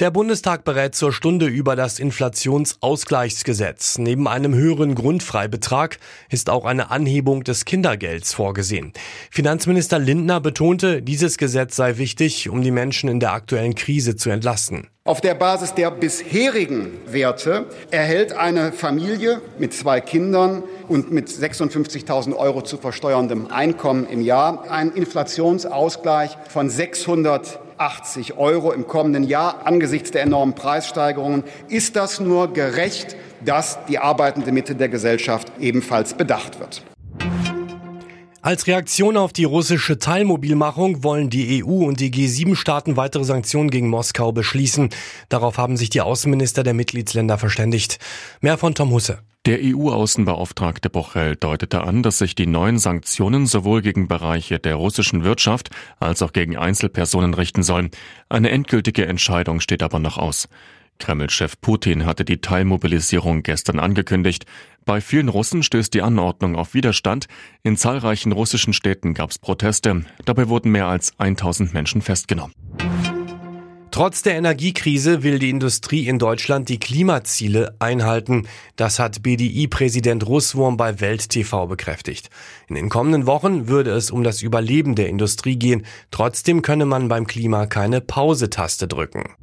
Der Bundestag berät zur Stunde über das Inflationsausgleichsgesetz. Neben einem höheren Grundfreibetrag ist auch eine Anhebung des Kindergelds vorgesehen. Finanzminister Lindner betonte, dieses Gesetz sei wichtig, um die Menschen in der aktuellen Krise zu entlasten. Auf der Basis der bisherigen Werte erhält eine Familie mit zwei Kindern und mit 56.000 Euro zu versteuerndem Einkommen im Jahr einen Inflationsausgleich von 600 80 Euro im kommenden Jahr. Angesichts der enormen Preissteigerungen ist das nur gerecht, dass die arbeitende Mitte der Gesellschaft ebenfalls bedacht wird. Als Reaktion auf die russische Teilmobilmachung wollen die EU und die G7-Staaten weitere Sanktionen gegen Moskau beschließen. Darauf haben sich die Außenminister der Mitgliedsländer verständigt. Mehr von Tom Husse. Der EU-Außenbeauftragte Bochel deutete an, dass sich die neuen Sanktionen sowohl gegen Bereiche der russischen Wirtschaft als auch gegen Einzelpersonen richten sollen. Eine endgültige Entscheidung steht aber noch aus. Kreml-Chef Putin hatte die Teilmobilisierung gestern angekündigt. Bei vielen Russen stößt die Anordnung auf Widerstand. In zahlreichen russischen Städten gab es Proteste. Dabei wurden mehr als 1000 Menschen festgenommen. Trotz der Energiekrise will die Industrie in Deutschland die Klimaziele einhalten. Das hat BDI-Präsident Russwurm bei Welt TV bekräftigt. In den kommenden Wochen würde es um das Überleben der Industrie gehen. Trotzdem könne man beim Klima keine Pause-Taste drücken.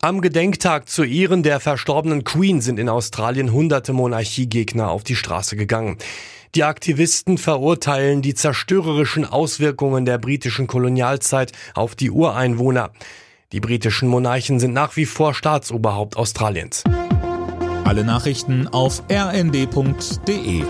Am Gedenktag zu Ehren der verstorbenen Queen sind in Australien hunderte Monarchiegegner auf die Straße gegangen. Die Aktivisten verurteilen die zerstörerischen Auswirkungen der britischen Kolonialzeit auf die Ureinwohner. Die britischen Monarchen sind nach wie vor Staatsoberhaupt Australiens. Alle Nachrichten auf rnd.de